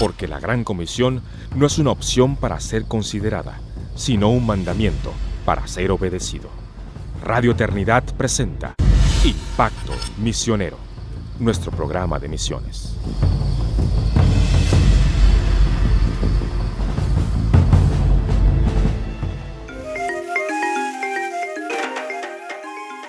porque la Gran Comisión no es una opción para ser considerada, sino un mandamiento para ser obedecido. Radio Eternidad presenta Impacto Misionero, nuestro programa de misiones.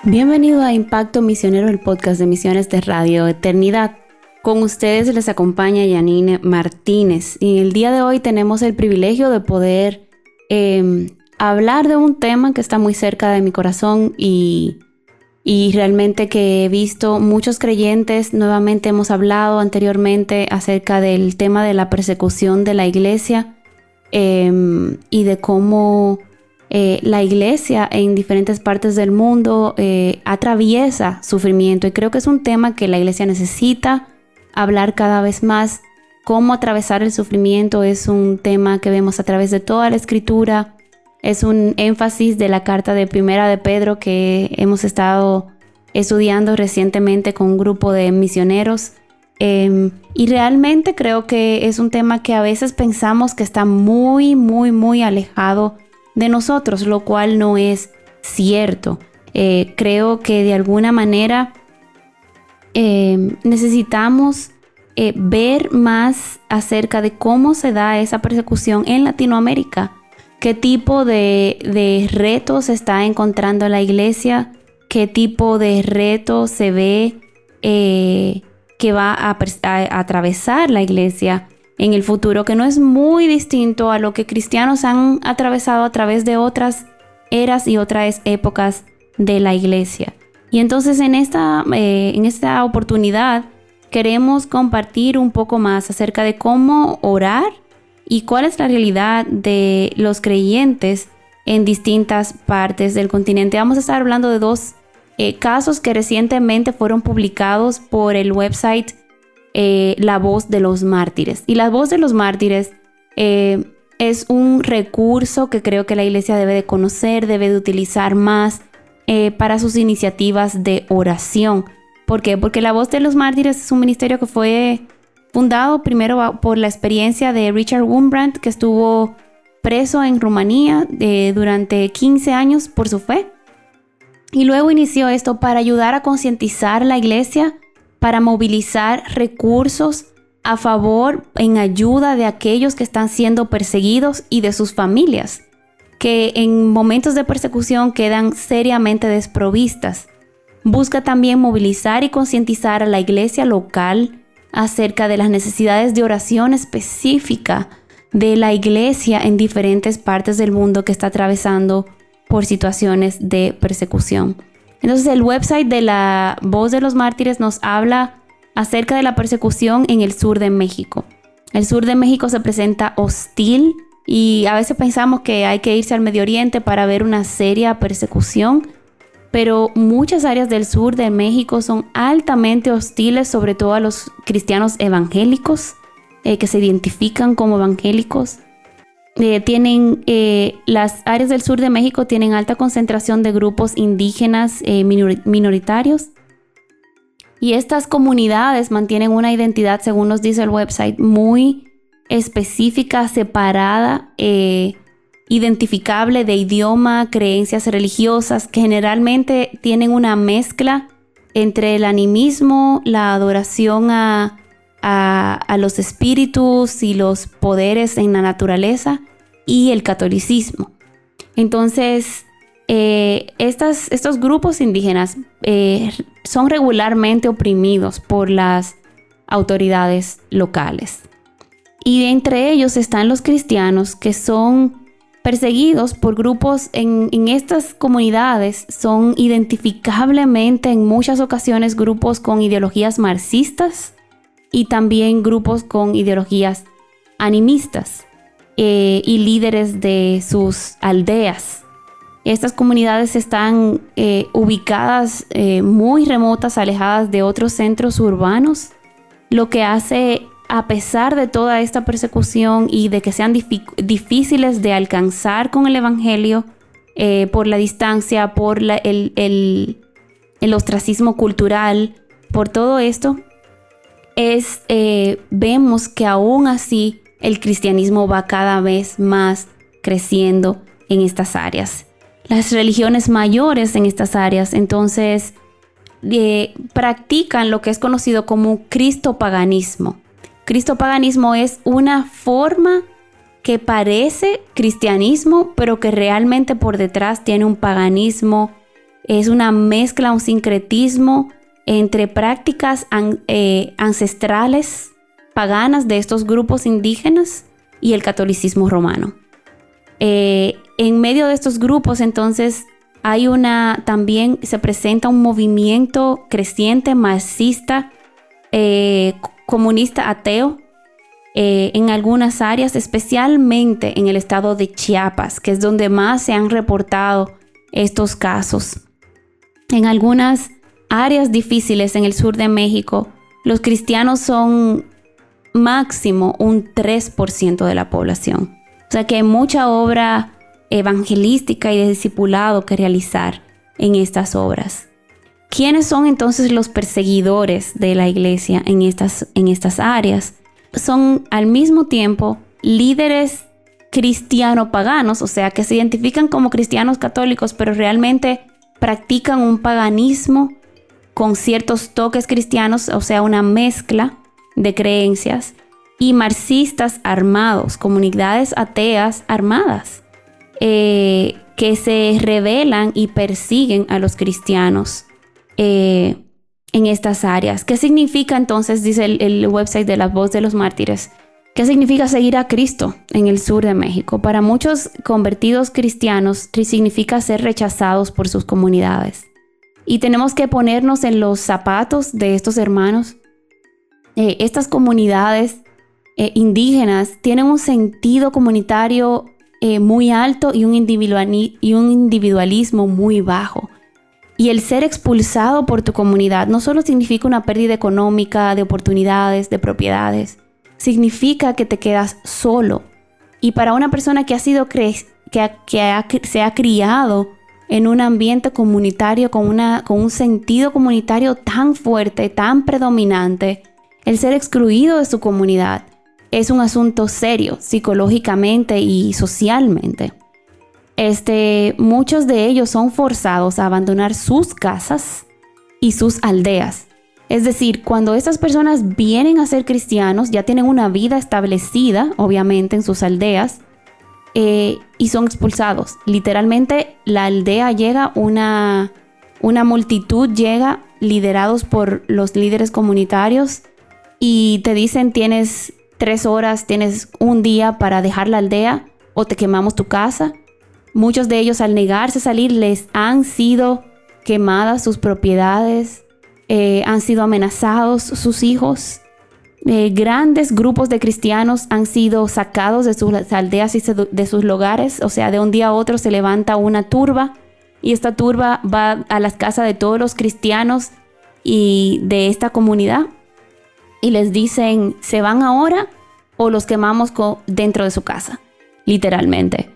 Bienvenido a Impacto Misionero, el podcast de misiones de Radio Eternidad. Con ustedes les acompaña Yanine Martínez. Y el día de hoy tenemos el privilegio de poder em, hablar de un tema que está muy cerca de mi corazón y, y realmente que he visto muchos creyentes, nuevamente hemos hablado anteriormente acerca del tema de la persecución de la iglesia em, y de cómo eh, la iglesia en diferentes partes del mundo eh, atraviesa sufrimiento. Y creo que es un tema que la iglesia necesita hablar cada vez más. Cómo atravesar el sufrimiento es un tema que vemos a través de toda la escritura. Es un énfasis de la carta de Primera de Pedro que hemos estado estudiando recientemente con un grupo de misioneros. Em, y realmente creo que es un tema que a veces pensamos que está muy, muy, muy alejado de nosotros, lo cual no es cierto. Eh, creo que de alguna manera em, necesitamos eh, ver más acerca de cómo se da esa persecución en Latinoamérica, qué tipo de, retos está encontrando la iglesia, qué tipo de retos se ve eh, que va a, atravesar la iglesia en el futuro, que no es muy distinto a lo que cristianos han atravesado a través de otras eras y otras épocas de la iglesia. Y entonces en esta, eh, en esta oportunidad queremos compartir un poco más acerca de cómo orar y cuál es la realidad de los creyentes en distintas partes del continente. Vamos a estar hablando de dos eh, casos que recientemente fueron publicados por el website eh, La Voz de los Mártires. Y La Voz de los Mártires eh, es un recurso que creo que la iglesia debe de conocer, debe de utilizar más para sus iniciativas de oración. ¿Por qué? Porque La Voz de los Mártires es un ministerio que fue fundado primero por la experiencia de Richard Wurmbrand, que estuvo preso en Rumanía eh, durante 15 años por su fe. Y luego inició esto para ayudar a concientizar la iglesia, para movilizar recursos a favor, en ayuda de aquellos que están siendo perseguidos y de sus familias, que en momentos de persecución quedan seriamente desprovistas. Busca también movilizar y concientizar a la iglesia local acerca de las necesidades de oración específica de la iglesia en diferentes partes del mundo que está atravesando por situaciones de persecución. Entonces el website de la Voz de los Mártires nos habla acerca de la persecución en el sur de México. El sur de México se presenta hostil y a veces pensamos que hay que irse al Medio Oriente para ver una seria persecución pero muchas áreas del sur de México son altamente hostiles, sobre todo a los cristianos evangélicos, eh, que se identifican como evangélicos. Eh, tienen, eh, las áreas del sur de México tienen alta concentración de grupos indígenas minoritarios. Y estas comunidades mantienen una identidad, según nos dice el website, muy específica, separada identificable de idioma, creencias religiosas, que generalmente tienen una mezcla entre el animismo, la adoración a, los espíritus y los poderes en la naturaleza y el catolicismo. Entonces, eh, estos grupos indígenas eh, son regularmente oprimidos por las autoridades locales. Y entre ellos están los cristianos que son perseguidos por grupos en, estas comunidades son identificablemente en muchas ocasiones grupos con ideologías marxistas y también grupos con ideologías animistas eh, y líderes de sus aldeas. Estas comunidades están eh, ubicadas eh, muy remotas, alejadas de otros centros urbanos, lo que hace a pesar de toda esta persecución y de que sean difíciles de alcanzar con el Evangelio eh, por la distancia, por el, ostracismo cultural, por todo esto, es, eh, vemos que aún así el cristianismo va cada vez más creciendo en estas áreas. Las religiones mayores en estas áreas, entonces, eh, practican lo que es conocido como cristopaganismo. Cristopaganismo es una forma que parece cristianismo, pero que realmente por detrás tiene un paganismo, es una mezcla, un sincretismo entre prácticas eh, ancestrales paganas de estos grupos indígenas y el catolicismo romano. Eh, en medio de estos grupos entonces hay una, también se presenta un movimiento creciente marxista, eh, comunista ateo, en algunas áreas, especialmente en el estado de Chiapas, que es donde más se han reportado estos casos. En algunas áreas difíciles en el sur de México, los cristianos son máximo un 3% de la población. O sea que hay mucha obra evangelística y de discipulado que realizar en estas obras. ¿Quiénes son entonces los perseguidores de la iglesia en estas, en estas áreas? Son al mismo tiempo líderes cristiano-paganos, o sea, que se identifican como cristianos católicos, pero realmente practican un paganismo con ciertos toques cristianos, o sea, una mezcla de creencias, y marxistas armados, comunidades ateas armadas, eh, que se rebelan y persiguen a los cristianos eh, en estas áreas. ¿Qué significa entonces, dice el, el website de la voz de los mártires? ¿Qué significa seguir a Cristo en el sur de México? Para muchos convertidos cristianos significa ser rechazados por sus comunidades. Y tenemos que ponernos en los zapatos de estos hermanos. Eh, estas comunidades eh, indígenas tienen un sentido comunitario eh, muy alto y un, y un individualismo muy bajo. Y el ser expulsado por tu comunidad no solo significa una pérdida económica, de oportunidades, de propiedades, significa que te quedas solo. Y para una persona que ha sido que, se ha criado en un ambiente comunitario con un sentido comunitario tan fuerte, tan predominante, el ser excluido de su comunidad es un asunto serio psicológicamente y socialmente. Este, muchos de ellos son forzados a abandonar sus casas y sus aldeas. Es decir, cuando estas personas vienen a ser cristianos, ya tienen una vida establecida, obviamente, en sus aldeas, eh, y son expulsados. Literalmente la aldea llega, una, una multitud llega liderados por los líderes comunitarios y te dicen tienes tres horas, tienes un día para dejar la aldea o te quemamos tu casa. Muchos de ellos al negarse a salir les han sido quemadas sus propiedades, eh, han sido amenazados sus hijos. Eh, grandes grupos de cristianos han sido sacados de sus aldeas y de sus lugares, o sea, de un día a otro se levanta una turba y esta turba va a las casas de todos los cristianos y de esta comunidad y les dicen, ¿se van ahora o los quemamos dentro de su casa? Literalmente.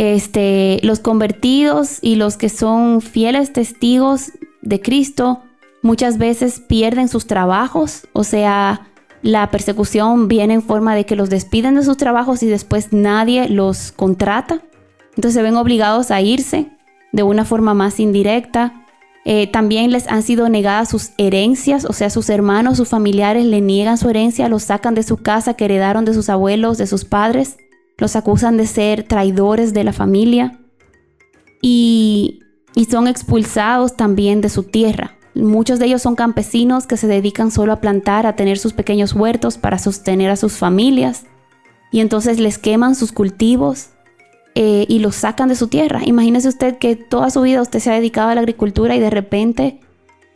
Este, los convertidos y los que son fieles testigos de Cristo muchas veces pierden sus trabajos, o sea, la persecución viene en forma de que los despiden de sus trabajos y después nadie los contrata. Entonces se ven obligados a irse de una forma más indirecta. Eh, también les han sido negadas sus herencias, o sea, sus hermanos, sus familiares le niegan su herencia, los sacan de su casa que heredaron de sus abuelos, de sus padres, los acusan de ser traidores de la familia y son expulsados también de su tierra. Muchos de ellos son campesinos que se dedican solo a plantar, a tener sus pequeños huertos para sostener a sus familias. Y entonces les queman sus cultivos eh, y los sacan de su tierra. Imagínese usted que toda su vida usted se ha dedicado a la agricultura y de repente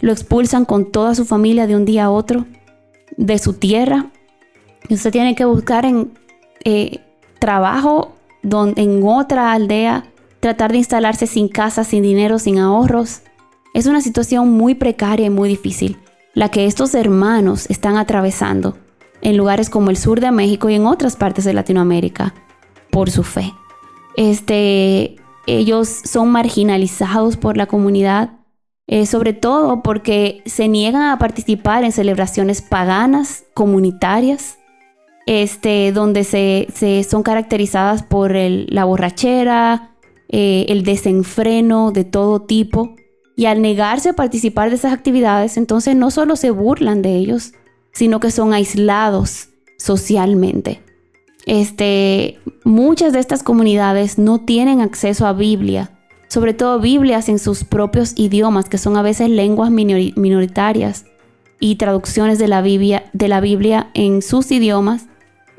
lo expulsan con toda su familia de un día a otro de su tierra. Y usted tiene que buscar en eh, trabajo donde, en otra aldea, tratar de instalarse sin casa, sin dinero, sin ahorros es una situación muy precaria y muy difícil, la que estos hermanos están atravesando en lugares como el sur de México y en otras partes de Latinoamérica por su fe. Este, ellos son marginalizados por la comunidad, eh, sobre todo porque se niegan a participar en celebraciones paganas, comunitarias, este, donde se, son caracterizadas por la borrachera, eh, el desenfreno de todo tipo. Y al negarse a participar de esas actividades, entonces no solo se burlan de ellos, sino que son aislados socialmente. Este, muchas de estas comunidades no tienen acceso a Biblia, sobre todo Biblias en sus propios idiomas, que son a veces lenguas minoritarias, y traducciones de la, Biblia, de la Biblia en sus idiomas.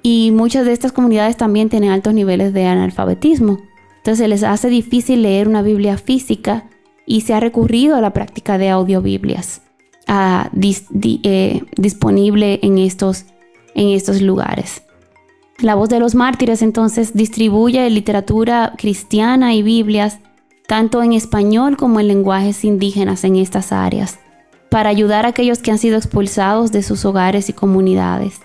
Y muchas de estas comunidades también tienen altos niveles de analfabetismo. Entonces se les hace difícil leer una Biblia física y se ha recurrido a la práctica de audiobiblias eh, disponible en estos, en estos lugares. La voz de los mártires entonces distribuye literatura cristiana y Biblias tanto en español como en lenguajes indígenas en estas áreas, para ayudar a aquellos que han sido expulsados de sus hogares y comunidades,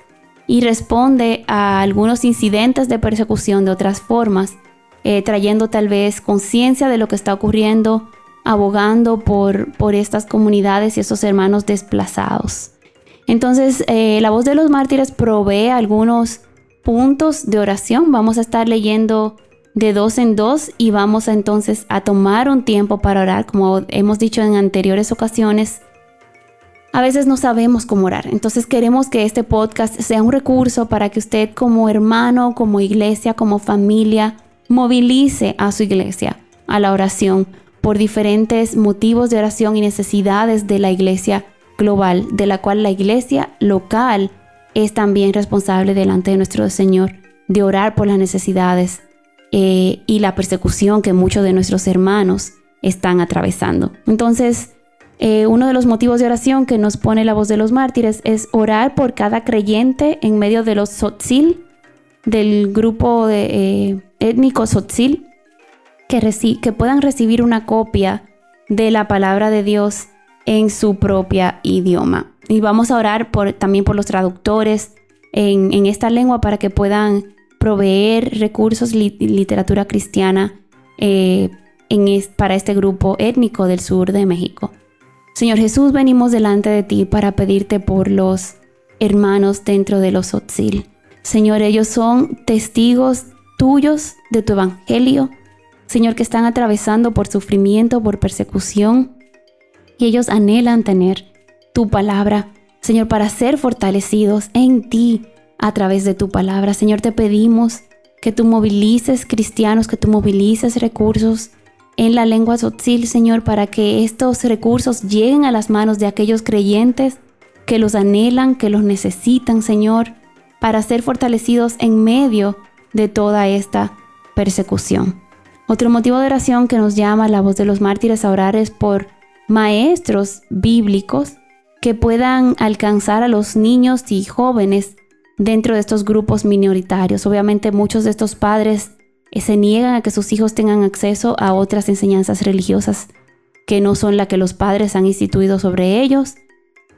y responde a algunos incidentes de persecución de otras formas, eh, trayendo tal vez conciencia de lo que está ocurriendo, abogando por, por estas comunidades y esos hermanos desplazados. Entonces, eh, la voz de los mártires provee algunos puntos de oración. Vamos a estar leyendo de dos en dos y vamos entonces a tomar un tiempo para orar, como hemos dicho en anteriores ocasiones. A veces no sabemos cómo orar, entonces queremos que este podcast sea un recurso para que usted como hermano, como iglesia, como familia, movilice a su iglesia a la oración por diferentes motivos de oración y necesidades de la iglesia global, de la cual la iglesia local es también responsable delante de nuestro Señor de orar por las necesidades eh, y la persecución que muchos de nuestros hermanos están atravesando. Entonces, eh, uno de los motivos de oración que nos pone la voz de los mártires es orar por cada creyente en medio de los Sotzil, del grupo eh, étnico Sotzil, que, que puedan recibir una copia de la palabra de Dios en su propia idioma. Y vamos a orar también por los traductores en, esta lengua para que puedan proveer recursos literatura cristiana eh, para este grupo étnico del sur de México. Señor Jesús, venimos delante de ti para pedirte por los hermanos dentro de los Otzil. Señor, ellos son testigos tuyos de tu evangelio. Señor, que están atravesando por sufrimiento, por persecución. Y ellos anhelan tener tu palabra, Señor, para ser fortalecidos en ti, a través de tu palabra. Señor, te pedimos que tú movilices cristianos, que tú movilices recursos en la lengua sotzil, Señor, para que estos recursos lleguen a las manos de aquellos creyentes que los anhelan, que los necesitan, Señor, para ser fortalecidos en medio de toda esta persecución. Otro motivo de oración que nos llama la voz de los mártires a orar es por maestros bíblicos que puedan alcanzar a los niños y jóvenes dentro de estos grupos minoritarios. Obviamente muchos de estos padres se niegan a que sus hijos tengan acceso a otras enseñanzas religiosas que no son las que los padres han instituido sobre ellos.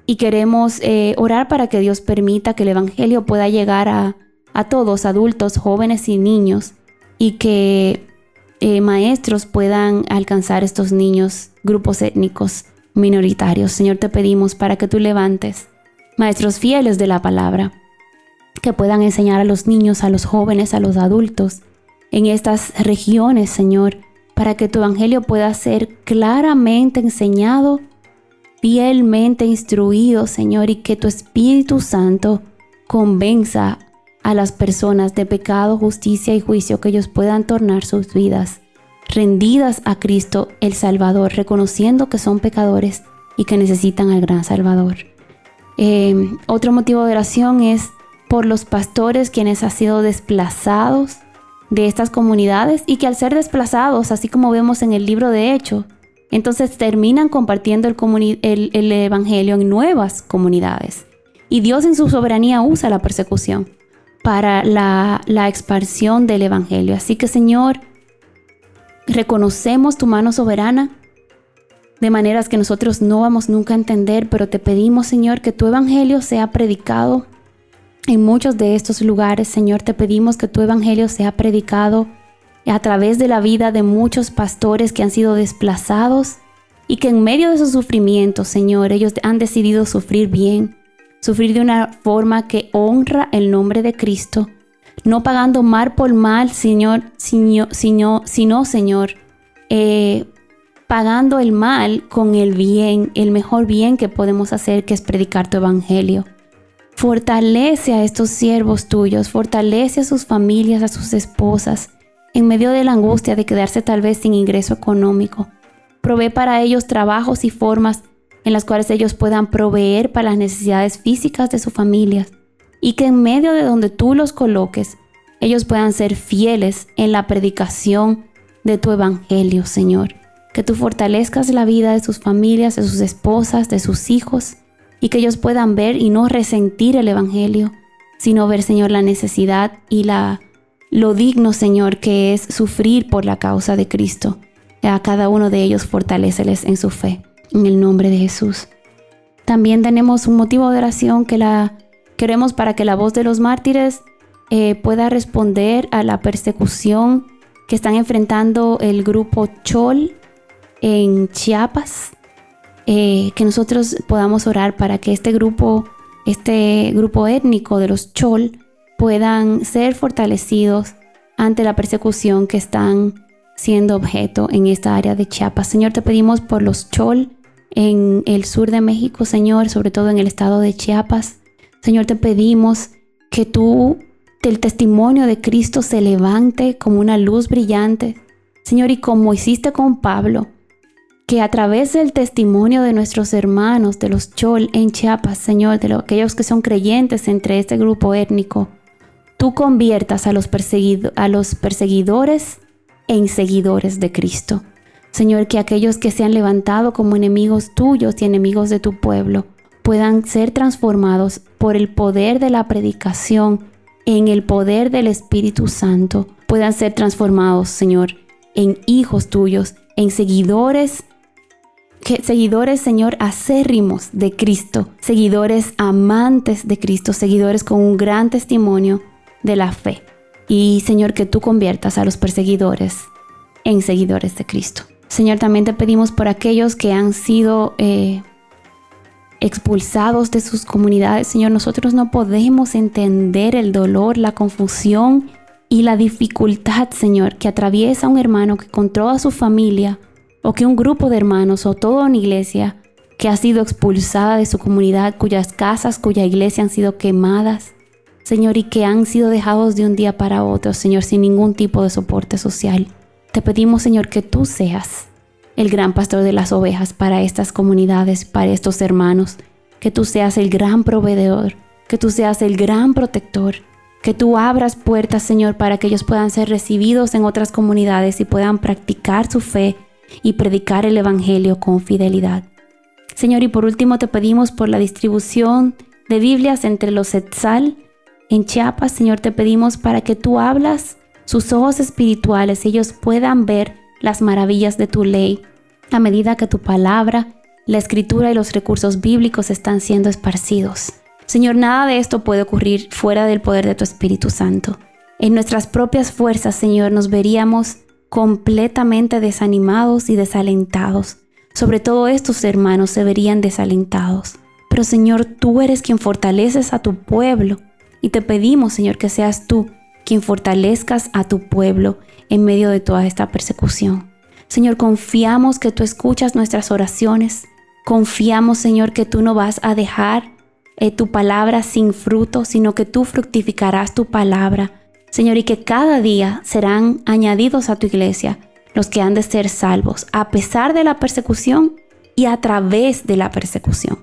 Y queremos eh, orar para que Dios permita que el Evangelio pueda llegar a, todos, adultos, jóvenes y niños, y que eh, maestros puedan alcanzar estos niños, grupos étnicos minoritarios. Señor, te pedimos para que tú levantes maestros fieles de la palabra que puedan enseñar a los niños, a los jóvenes, a los adultos en estas regiones, Señor, para que tu evangelio pueda ser claramente enseñado, fielmente instruido, Señor, y que tu Espíritu Santo convenza a las personas de pecado, justicia y juicio, que ellos puedan tornar sus vidas rendidas a Cristo el Salvador, reconociendo que son pecadores y que necesitan al gran Salvador. Eh, otro motivo de oración es por los pastores quienes han sido desplazados de estas comunidades y que al ser desplazados, así como vemos en el libro de Hechos, entonces terminan compartiendo el, Evangelio en nuevas comunidades. Y Dios en su soberanía usa la persecución para la, la expansión del Evangelio. Así que Señor, reconocemos tu mano soberana de maneras que nosotros no vamos nunca a entender, pero te pedimos Señor que tu Evangelio sea predicado en muchos de estos lugares, Señor, te pedimos que tu evangelio sea predicado a través de la vida de muchos pastores que han sido desplazados y que en medio de esos sufrimientos, Señor, ellos han decidido sufrir bien, sufrir de una forma que honra el nombre de Cristo, no pagando mal por mal, Señor, sino, sino, sino Señor, eh, pagando el mal con el bien, el mejor bien que podemos hacer, que es predicar tu evangelio. Fortalece a estos siervos tuyos, fortalece a sus familias, a sus esposas, en medio de la angustia de quedarse tal vez sin ingreso económico. Provee para ellos trabajos y formas en las cuales ellos puedan proveer para las necesidades físicas de sus familias y que en medio de donde tú los coloques, ellos puedan ser fieles en la predicación de tu evangelio, Señor. Que tú fortalezcas la vida de sus familias, de sus esposas, de sus hijos, y que ellos puedan ver y no resentir el evangelio, sino ver, Señor, la necesidad y la lo digno, Señor, que es sufrir por la causa de Cristo. A cada uno de ellos fortaleceles en su fe, en el nombre de Jesús. También tenemos un motivo de oración que la queremos para que la voz de los mártires eh, pueda responder a la persecución que están enfrentando el grupo Chol en Chiapas. Eh, que nosotros podamos orar para que este grupo, este grupo étnico de los Chol, puedan ser fortalecidos ante la persecución que están siendo objeto en esta área de Chiapas. Señor, te pedimos por los Chol en el sur de México, Señor, sobre todo en el estado de Chiapas. Señor, te pedimos que tú, el testimonio de Cristo se levante como una luz brillante. Señor, y como hiciste con Pablo, que a través del testimonio de nuestros hermanos, de los Chol en Chiapas, Señor, de aquellos que son creyentes entre este grupo étnico, tú conviertas a los, a los perseguidores en seguidores de Cristo. Señor, que aquellos que se han levantado como enemigos tuyos y enemigos de tu pueblo puedan ser transformados por el poder de la predicación, en el poder del Espíritu Santo, puedan ser transformados, Señor, en hijos tuyos, en seguidores seguidores, Señor, acérrimos de Cristo, seguidores amantes de Cristo, seguidores con un gran testimonio de la fe. Y Señor, que tú conviertas a los perseguidores en seguidores de Cristo. Señor, también te pedimos por aquellos que han sido eh, expulsados de sus comunidades. Señor, nosotros no podemos entender el dolor, la confusión y la dificultad, Señor, que atraviesa un hermano que con toda su familia o que un grupo de hermanos o toda una iglesia que ha sido expulsada de su comunidad, cuyas casas, cuya iglesia han sido quemadas, Señor, y que han sido dejados de un día para otro, Señor, sin ningún tipo de soporte social. Te pedimos, Señor, que tú seas el gran pastor de las ovejas para estas comunidades, para estos hermanos, que tú seas el gran proveedor, que tú seas el gran protector, que tú abras puertas, Señor, para que ellos puedan ser recibidos en otras comunidades y puedan practicar su fe y predicar el Evangelio con fidelidad. Señor, y por último te pedimos por la distribución de Biblias entre los Etzal en Chiapas, Señor, te pedimos para que tú hablas sus ojos espirituales, ellos puedan ver las maravillas de tu ley a medida que tu palabra, la escritura y los recursos bíblicos están siendo esparcidos. Señor, nada de esto puede ocurrir fuera del poder de tu Espíritu Santo. En nuestras propias fuerzas, Señor, nos veríamos completamente desanimados y desalentados. Sobre todo estos hermanos se verían desalentados. Pero Señor, tú eres quien fortaleces a tu pueblo y te pedimos, Señor, que seas tú quien fortalezcas a tu pueblo en medio de toda esta persecución. Señor, confiamos que tú escuchas nuestras oraciones. Confiamos, Señor, que tú no vas a dejar eh, tu palabra sin fruto, sino que tú fructificarás tu palabra. Señor, y que cada día serán añadidos a tu iglesia los que han de ser salvos, a pesar de la persecución y a través de la persecución.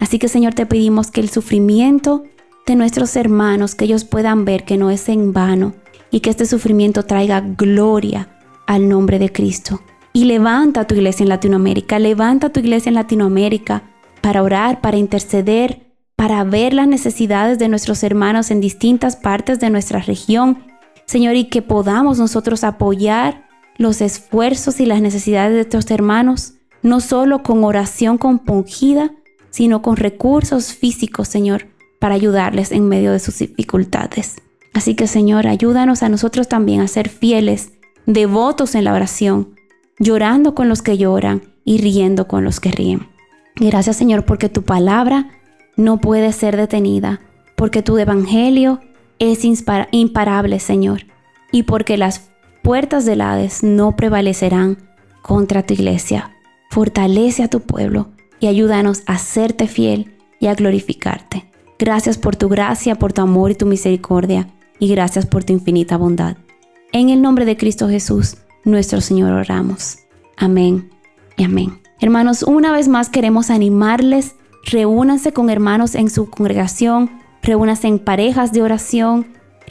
Así que, Señor, te pedimos que el sufrimiento de nuestros hermanos, que ellos puedan ver que no es en vano y que este sufrimiento traiga gloria al nombre de Cristo. Y levanta tu iglesia en Latinoamérica, levanta tu iglesia en Latinoamérica para orar, para interceder, para ver las necesidades de nuestros hermanos en distintas partes de nuestra región. Señor, y que podamos nosotros apoyar los esfuerzos y las necesidades de nuestros hermanos, no solo con oración compungida, sino con recursos físicos, Señor, para ayudarles en medio de sus dificultades. Así que Señor, ayúdanos a nosotros también a ser fieles, devotos en la oración, llorando con los que lloran y riendo con los que ríen. Gracias Señor porque tu palabra no puede ser detenida, porque tu evangelio es imparable Señor, y porque las puertas del Hades no prevalecerán contra tu iglesia. Fortalece a tu pueblo y ayúdanos a serte fiel y a glorificarte. Gracias por tu gracia, por tu amor y tu misericordia, y gracias por tu infinita bondad. En el nombre de Cristo Jesús, nuestro Señor, oramos. Amén y amén. Hermanos, una vez más queremos animarles, reúnanse con hermanos en su congregación, reúnanse en parejas de oración,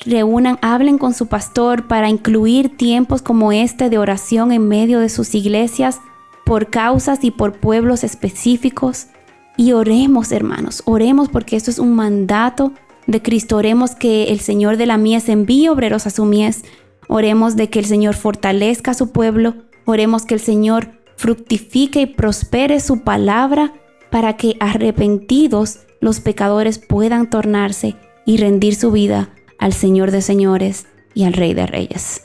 reúnan, hablen con su pastor para incluir tiempos como este de oración en medio de sus iglesias por causas y por pueblos específicos. Y oremos, hermanos, oremos porque esto es un mandato de Cristo. Oremos que el Señor de la mies envíe obreros a su mies. Oremos de que el Señor fortalezca a su pueblo. Oremos que el Señor fructifique y prospere su palabra para que arrepentidos los pecadores puedan tornarse y rendir su vida al Señor de señores y al Rey de reyes.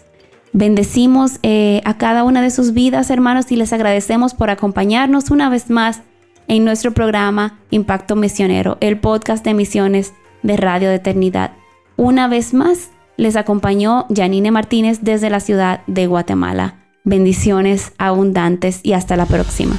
Bendecimos eh, a cada una de sus vidas, hermanos, y les agradecemos por acompañarnos una vez más en nuestro programa Impacto Misionero, el podcast de misiones de Radio de Eternidad. Una vez más, les acompañó Janine Martínez desde la ciudad de Guatemala. Bendiciones abundantes y hasta la próxima.